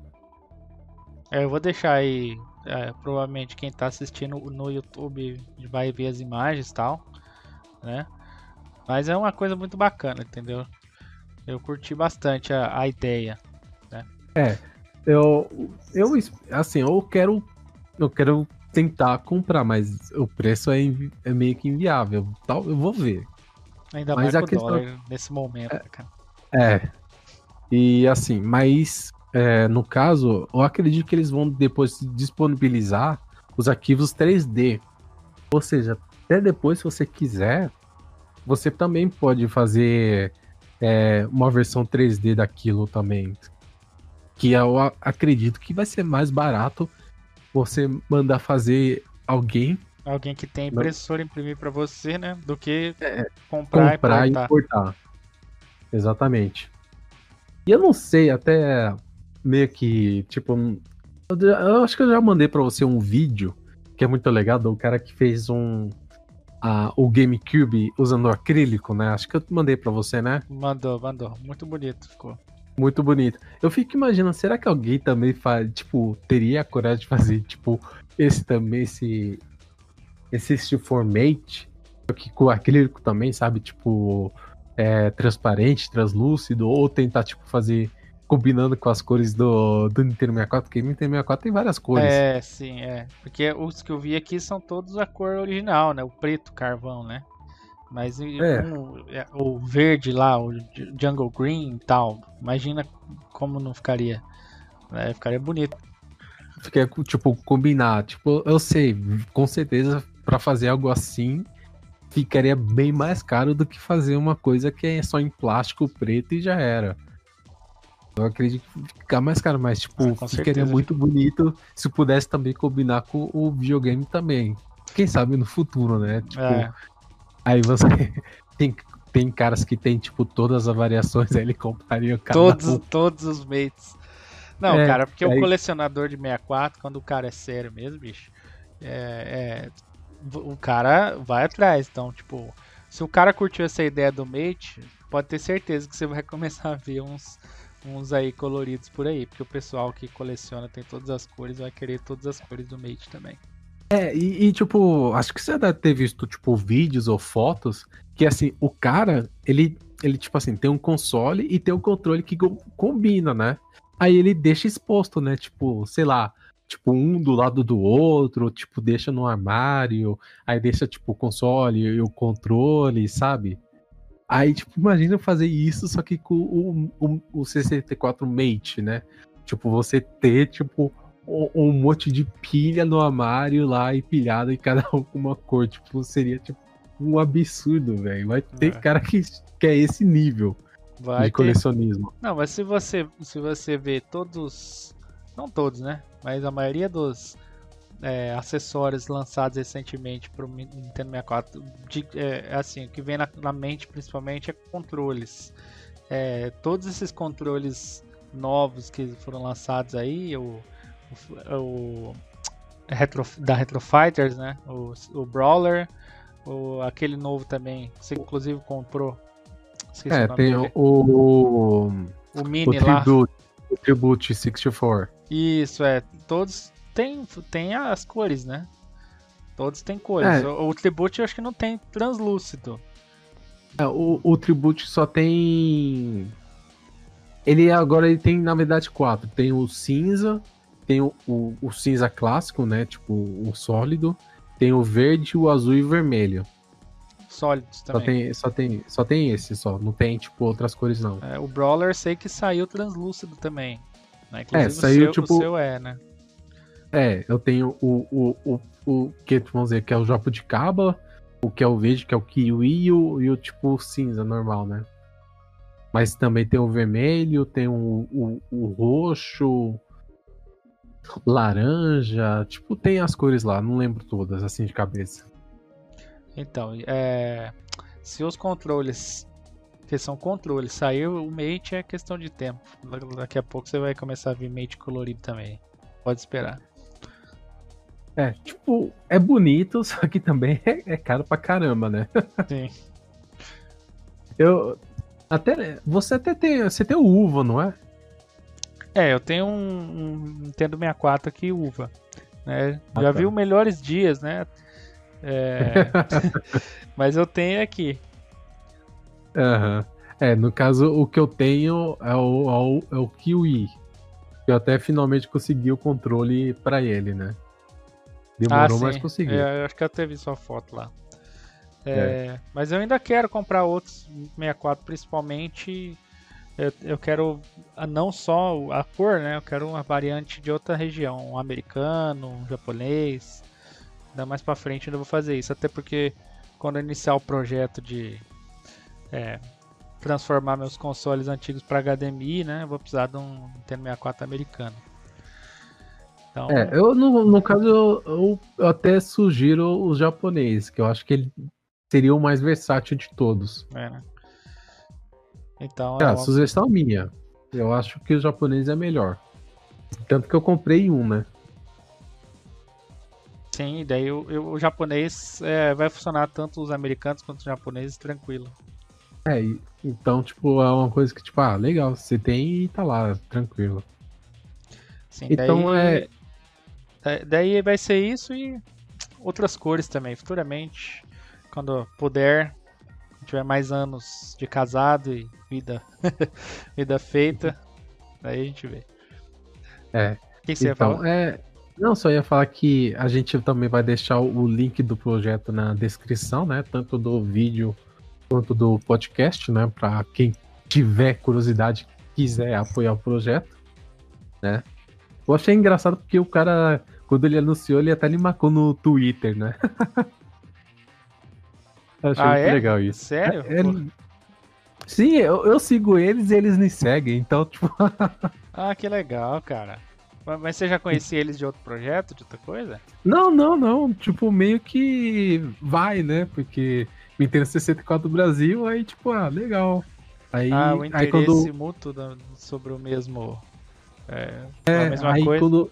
É, eu vou deixar aí. É, provavelmente quem tá assistindo no YouTube vai ver as imagens e tal, né? Mas é uma coisa muito bacana, entendeu? Eu curti bastante a, a ideia, né? É, eu, eu, assim, eu quero, eu quero tentar comprar, mas o preço é, é meio que inviável. Tal, eu vou ver. Ainda mas mais a questão... nesse momento, é, cara. É. E assim, mas é, no caso, eu acredito que eles vão depois disponibilizar os arquivos 3D. Ou seja, até depois, se você quiser, você também pode fazer é, uma versão 3D daquilo também. Que eu acredito que vai ser mais barato você mandar fazer alguém. Alguém que tem impressora imprimir para você, né? Do que é, comprar, comprar e, importar. e importar. Exatamente. E eu não sei, até meio que, tipo, eu acho que eu já mandei para você um vídeo que é muito legal do cara que fez um a, o GameCube usando acrílico, né? Acho que eu mandei para você, né? Mandou, mandou. Muito bonito ficou. Muito bonito. Eu fico imaginando, será que alguém também faz, tipo, teria a coragem de fazer, tipo, esse também, esse. Esse Steel Formate, que com acrílico também, sabe? Tipo, é, transparente, translúcido, ou tentar, tipo, fazer combinando com as cores do, do Nintendo 64, porque o Nintendo 64 tem várias cores. É, sim, é. Porque os que eu vi aqui são todos a cor original, né? O preto carvão, né? Mas é. Um, é, o verde lá, o Jungle Green e tal, imagina como não ficaria. É, ficaria bonito. Fiquei, tipo, combinar. Tipo, eu sei, com certeza, para fazer algo assim, ficaria bem mais caro do que fazer uma coisa que é só em plástico preto e já era. Eu acredito que ficar mais caro, mas tipo, ah, ficaria certeza. muito bonito se pudesse também combinar com o videogame também. Quem sabe no futuro, né? Tipo, é. Aí você tem, tem caras que tem, tipo, todas as variações, aí ele compraria cada todos, um. Todos os mates. Não, é, cara, porque aí... o colecionador de 64, quando o cara é sério mesmo, bicho, é, é, o cara vai atrás. Então, tipo, se o cara curtiu essa ideia do mate, pode ter certeza que você vai começar a ver uns, uns aí coloridos por aí. Porque o pessoal que coleciona tem todas as cores, vai querer todas as cores do mate também. É, e, e, tipo, acho que você deve ter visto, tipo, vídeos ou fotos que, assim, o cara, ele, ele tipo assim, tem um console e tem um controle que combina, né? Aí ele deixa exposto, né? Tipo, sei lá, tipo, um do lado do outro, tipo, deixa no armário, aí deixa, tipo, o console e o controle, sabe? Aí, tipo, imagina fazer isso, só que com o, o, o 64 Mate, né? Tipo, você ter, tipo, um, um monte de pilha no armário lá e pilhado em cada um com uma cor. Tipo, seria, tipo, um absurdo, velho. Vai ter é. cara que quer esse nível Vai de ter... colecionismo. Não, mas se você, se você ver todos. Não todos, né? Mas a maioria dos é, acessórios lançados recentemente para o Nintendo 64, de, é, assim, o que vem na, na, mente principalmente é controles. É, todos esses controles novos que foram lançados aí, o, o, o retro, da Retro Fighters, né? O, o Brawler, o, aquele novo também, você inclusive comprou. É, o tem dele. o. O Mini o lá. O Tribute 64. Isso, é. Todos tem, tem as cores, né? Todos têm cores. É. O, o Tribute eu acho que não tem translúcido. É, o, o Tribute só tem. Ele agora ele tem, na verdade, quatro. Tem o cinza, tem o, o, o cinza clássico, né? Tipo, o sólido. Tem o verde, o azul e o vermelho. Sólidos também. Só tem, só tem, só tem esse só, não tem tipo outras cores não. É, o Brawler sei que saiu translúcido também. Né? é, saiu o seu, tipo. O seu é, né? É, eu tenho o, o, o, o que vamos dizer que é o Jopo de Caba, o que é o verde, que é o Kiwi e o, e o tipo cinza normal, né? Mas também tem o vermelho, tem o, o, o roxo, laranja, tipo, tem as cores lá, não lembro todas assim de cabeça. Então, é, se os controles, que são controles, sair o mate é questão de tempo. Daqui a pouco você vai começar a ver mate colorido também. Pode esperar. É, tipo, é bonito, só que também é, é caro pra caramba, né? Sim. Eu. Até. Você até tem. Você tem o Uva, não é? É, eu tenho um, um Nintendo 64 aqui, Uva. Né? Ah, Já tá. viu melhores dias, né? É... Mas eu tenho aqui. Uhum. É, no caso, o que eu tenho é o, é o, é o Kiwi. Eu até finalmente consegui o controle para ele, né? Demorou, ah, mas consegui. É, eu acho que eu até vi sua foto lá. É, é. Mas eu ainda quero comprar outros 64, principalmente. Eu, eu quero não só a cor, né? Eu quero uma variante de outra região, um americano, um japonês. Ainda mais pra frente eu ainda vou fazer isso, até porque quando eu iniciar o projeto de é, transformar meus consoles antigos para HDMI, né? Eu vou precisar de um Nintendo 64 americano. Então... É, eu no, no caso eu, eu, até sugiro os japoneses, que eu acho que ele seria o mais versátil de todos. É, né? Então. É, a sugestão minha. Eu acho que o japonês é melhor. Tanto que eu comprei um, né? Sim, daí o, o japonês é, vai funcionar tanto os americanos quanto os japoneses tranquilo. É, então, tipo, é uma coisa que, tipo, ah, legal, você tem e tá lá, tranquilo. Sim, então daí... é Daí vai ser isso e outras cores também. Futuramente, quando puder, tiver mais anos de casado e vida, vida feita, daí a gente vê. É. O que, você então, ia falar? É... Não, só ia falar que a gente também vai deixar o link do projeto na descrição, né? Tanto do vídeo quanto do podcast, né? Para quem tiver curiosidade, quiser apoiar o projeto, né? Eu achei engraçado porque o cara, quando ele anunciou, ele até me marcou no Twitter, né? achei ah, muito é? legal isso. Sério? É, Sim, eu, eu, sigo eles e eles me seguem, então, tipo. ah, que legal, cara. Mas você já conhecia eles de outro projeto, de outra coisa? Não, não, não. Tipo, meio que vai, né? Porque Nintendo 64 do Brasil, aí, tipo, ah, legal. Aí, ah, o interesse aí quando... mútuo sobre o mesmo é, é a mesma aí coisa. Quando,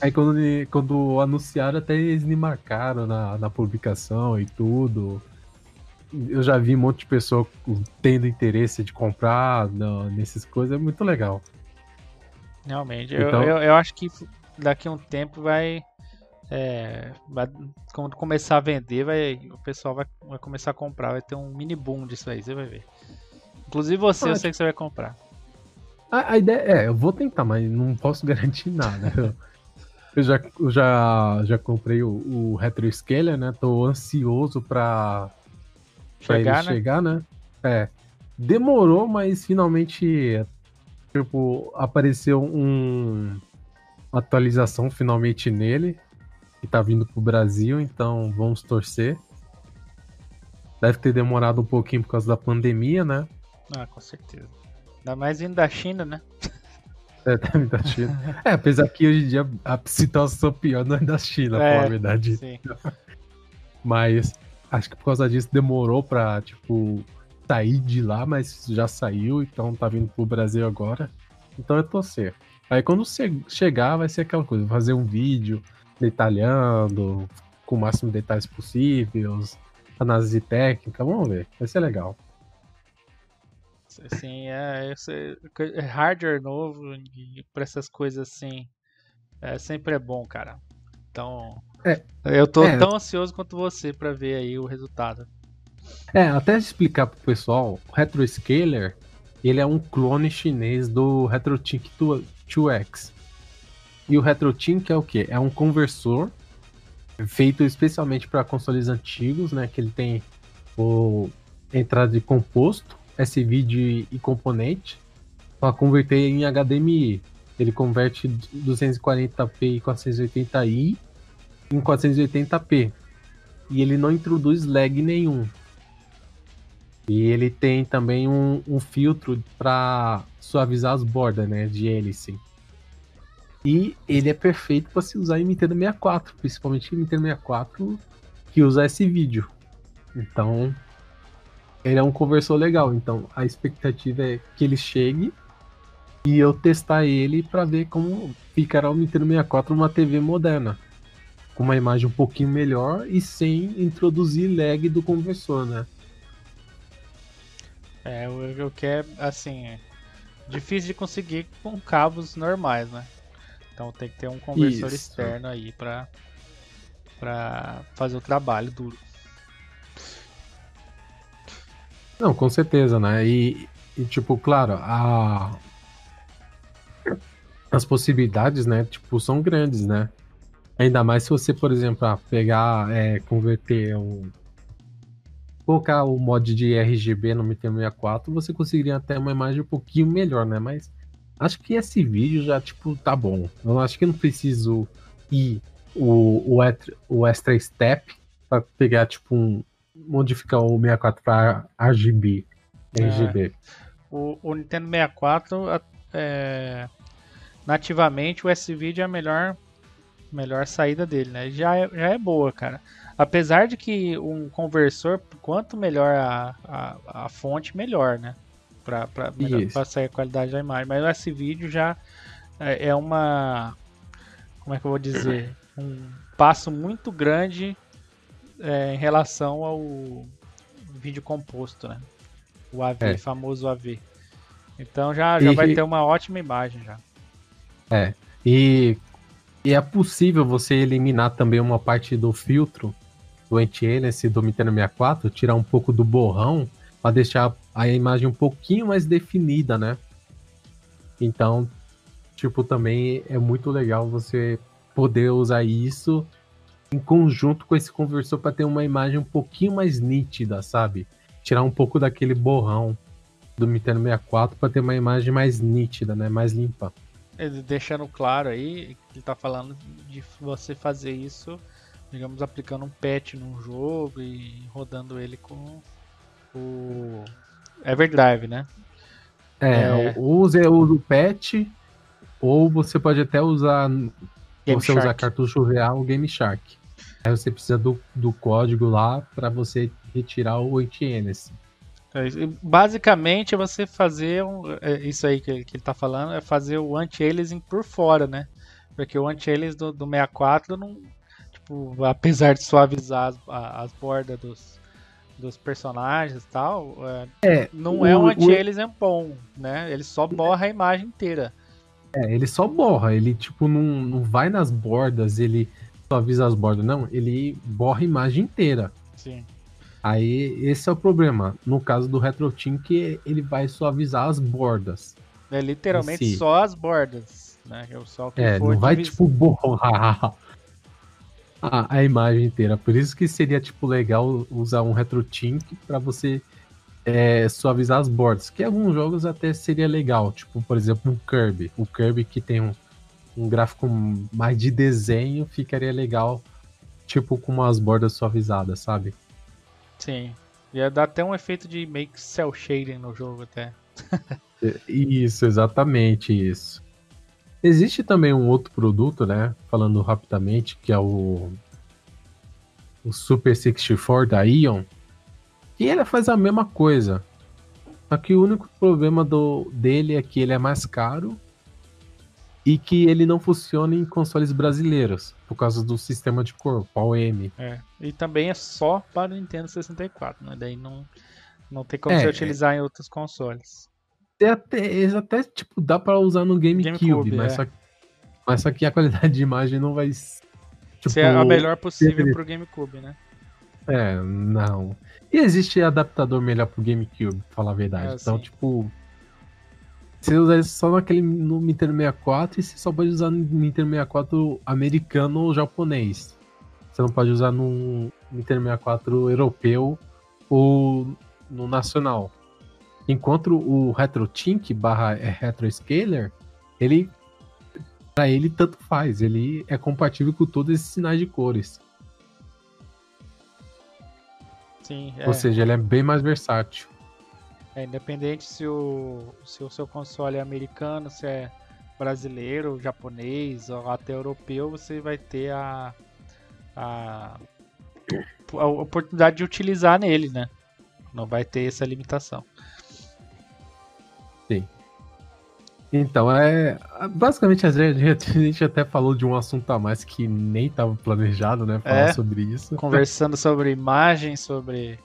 aí quando, quando anunciaram, até eles me marcaram na, na publicação e tudo. Eu já vi um monte de pessoa tendo interesse de comprar não, nessas coisas, é muito legal. Realmente, então, eu, eu, eu, acho que daqui a um tempo vai, é, Quando começar a vender, vai, o pessoal vai, vai começar a comprar, vai ter um mini boom disso aí, você vai ver. Inclusive você, eu sei que você vai comprar. A, a, ideia é, eu vou tentar, mas não posso garantir nada. eu, eu já, eu já, já comprei o, o Retro Scaler, né? Tô ansioso pra, pra chegar, ele né? chegar, né? É. Demorou, mas finalmente tipo, apareceu um uma atualização finalmente nele, que tá vindo pro Brasil, então vamos torcer. Deve ter demorado um pouquinho por causa da pandemia, né? Ah, com certeza. Ainda mais vindo da China, né? É, tá vindo da China. é, apesar que hoje em dia a situação pior não é da China, é, a verdade. Sim. Mas acho que por causa disso demorou pra, tipo, sair de lá, mas já saiu, então tá vindo pro Brasil agora. Então é torcer. Aí quando chegar, vai ser aquela coisa, fazer um vídeo detalhando, com o máximo de detalhes possíveis, análise técnica, vamos ver, vai ser legal. Sim, é, é hardware novo para essas coisas assim, é, sempre é bom, cara. Então, é, eu tô é, tão ansioso quanto você para ver aí o resultado. É, até explicar pro pessoal, o RetroScaler, ele é um clone chinês do RetroTink 2X. E o RetroTink é o que? É um conversor feito especialmente para consoles antigos, né? Que ele tem o entrada de composto, SVD e componente para converter em HDMI. Ele converte 240p e 480i em 480p. E ele não introduz lag nenhum. E ele tem também um, um filtro para suavizar as bordas, né, de hélice. E ele é perfeito para se usar em Nintendo 64, principalmente em Nintendo 64 que usa esse vídeo. Então, ele é um conversor legal. Então, a expectativa é que ele chegue e eu testar ele para ver como ficará o Nintendo 64 numa TV moderna. Com uma imagem um pouquinho melhor e sem introduzir lag do conversor, né? É, o que é, assim, é difícil de conseguir com cabos normais, né? Então tem que ter um conversor Isso. externo aí pra, pra fazer o trabalho duro. Não, com certeza, né? E, e tipo, claro, a... as possibilidades, né, tipo, são grandes, né? Ainda mais se você, por exemplo, pegar, é, converter um, colocar o mod de RGB no Nintendo 64, você conseguiria até uma imagem um pouquinho melhor, né? Mas acho que esse vídeo já, tipo, tá bom. Eu acho que não preciso ir o, o, o extra step para pegar, tipo, um. Modificar o 64 para RGB. RGB. É, o, o, Nintendo 64, é, nativamente, o S-Video é a melhor, melhor saída dele, né? Já é, já é boa, cara. Apesar de que um conversor, quanto melhor a, a, a fonte, melhor, né? Pra, pra, pra sair a qualidade da imagem. Mas esse vídeo já é, é uma. Como é que eu vou dizer? Um passo muito grande é, em relação ao vídeo composto, né? O AV, é. famoso AV. Então já, já e, vai ter uma ótima imagem já. É. E, e é possível você eliminar também uma parte do filtro do anti-alias do Nintendo 64, tirar um pouco do borrão para deixar a imagem um pouquinho mais definida, né? Então, tipo, também é muito legal você poder usar isso em conjunto com esse conversor para ter uma imagem um pouquinho mais nítida, sabe? Tirar um pouco daquele borrão do Nintendo 64 para ter uma imagem mais nítida, né? Mais limpa. Deixando claro aí, ele tá falando de você fazer isso digamos, aplicando um patch num jogo e rodando ele com o Everdrive, né? É, é... use o patch ou você pode até usar Game você Shark. usar cartucho real Game Shark. Aí você precisa do, do código lá para você retirar o anti-NS. É, basicamente é você fazer um, é isso aí que, que ele está falando, é fazer o anti-aliasing por fora, né? Porque o anti-alias do, do 64 não, tipo, apesar de suavizar as, as bordas dos, dos personagens e tal, é, é, não é o, é um anti-aliasing bom, né? Ele só borra a imagem inteira. É, ele só borra, ele tipo não, não vai nas bordas, ele suaviza as bordas, não, ele borra a imagem inteira. Sim. Aí esse é o problema. No caso do RetroTink, ele vai suavizar as bordas. É literalmente só as bordas, né? É, só é não vai tipo borrar a, a imagem inteira. Por isso que seria tipo legal usar um RetroTink para você é, suavizar as bordas. Que alguns jogos até seria legal, tipo, por exemplo, um Kirby. O Kirby que tem um, um gráfico mais de desenho ficaria legal, tipo, com umas bordas suavizadas, sabe? Sim. Ia dar até um efeito de make cel shading no jogo até. isso, exatamente isso. Existe também um outro produto, né? Falando rapidamente, que é o, o Super 64 da Ion, e ele faz a mesma coisa. Só que o único problema do, dele é que ele é mais caro e que ele não funciona em consoles brasileiros, por causa do sistema de cor, PAL-M. É, e também é só para o Nintendo 64, né? Daí não, não tem como é, você utilizar em outros consoles. É até, até tipo, dá para usar no GameCube, GameCube mas, é. só, mas só que a qualidade de imagem não vai tipo, ser a melhor possível para o GameCube, né? É, não. E existe adaptador melhor pro GameCube, pra falar a verdade. É, então, sim. tipo. Você usa isso só naquele no Nintendo 64 e você só pode usar no Nintendo 64 americano ou japonês. Você não pode usar no Nintendo 64 europeu ou no nacional. Enquanto o RetroTink barra é RetroScaler, ele para ele tanto faz, ele é compatível com todos esses sinais de cores. Sim, é. Ou seja, ele é bem mais versátil. É, independente se o, se o seu console é americano, se é brasileiro, japonês ou até europeu, você vai ter a, a, a oportunidade de utilizar nele, né? Não vai ter essa limitação. Sim. Então, é. Basicamente, a gente, a gente até falou de um assunto a mais que nem estava planejado, né? Falar é, sobre isso. Conversando sobre imagem, sobre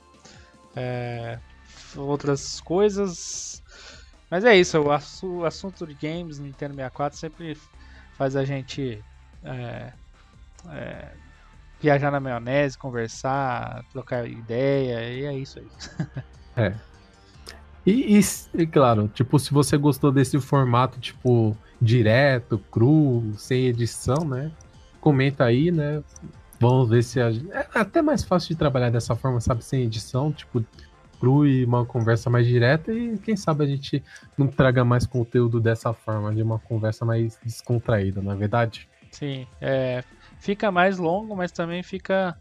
é, outras coisas. Mas é isso, o assunto de games Nintendo 64 sempre faz a gente é, é, viajar na maionese, conversar, trocar ideia, e é isso aí. É. E, e, e, claro, tipo, se você gostou desse formato, tipo, direto, cru, sem edição, né? Comenta aí, né? Vamos ver se a... é até mais fácil de trabalhar dessa forma, sabe, sem edição, tipo, cru e uma conversa mais direta e quem sabe a gente não traga mais conteúdo dessa forma, de uma conversa mais descontraída, não é verdade? Sim, é, fica mais longo, mas também fica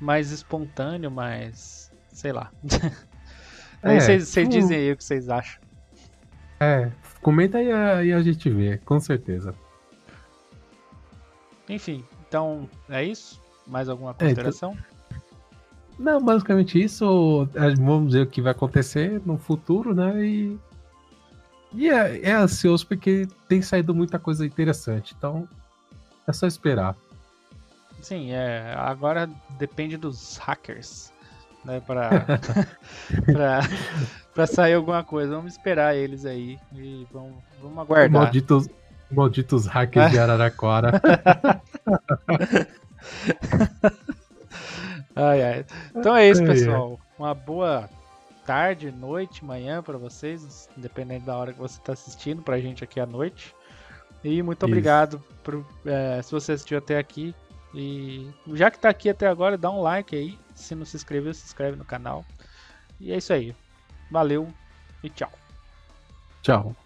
mais espontâneo, mais, sei lá. Aí vocês é, dizem aí o que vocês acham. É, comenta aí e a gente vê, com certeza. Enfim, então é isso? Mais alguma consideração? É, então... Não, basicamente isso. É, vamos ver o que vai acontecer no futuro, né? E, e é, é ansioso porque tem saído muita coisa interessante. Então é só esperar. Sim, é, agora depende dos hackers né, pra, pra, pra sair alguma coisa. Vamos esperar eles aí e vamos, vamos aguardar. Malditos, malditos hackers de Araraquara. ai, ai. Então é isso, pessoal. Uma boa tarde, noite, manhã para vocês, independente da hora que você está assistindo, pra gente aqui à noite. E muito obrigado por, é, se você assistiu até aqui. E já que está aqui até agora, dá um like aí. Se não se inscreveu, se inscreve no canal. E é isso aí. Valeu e tchau. Tchau.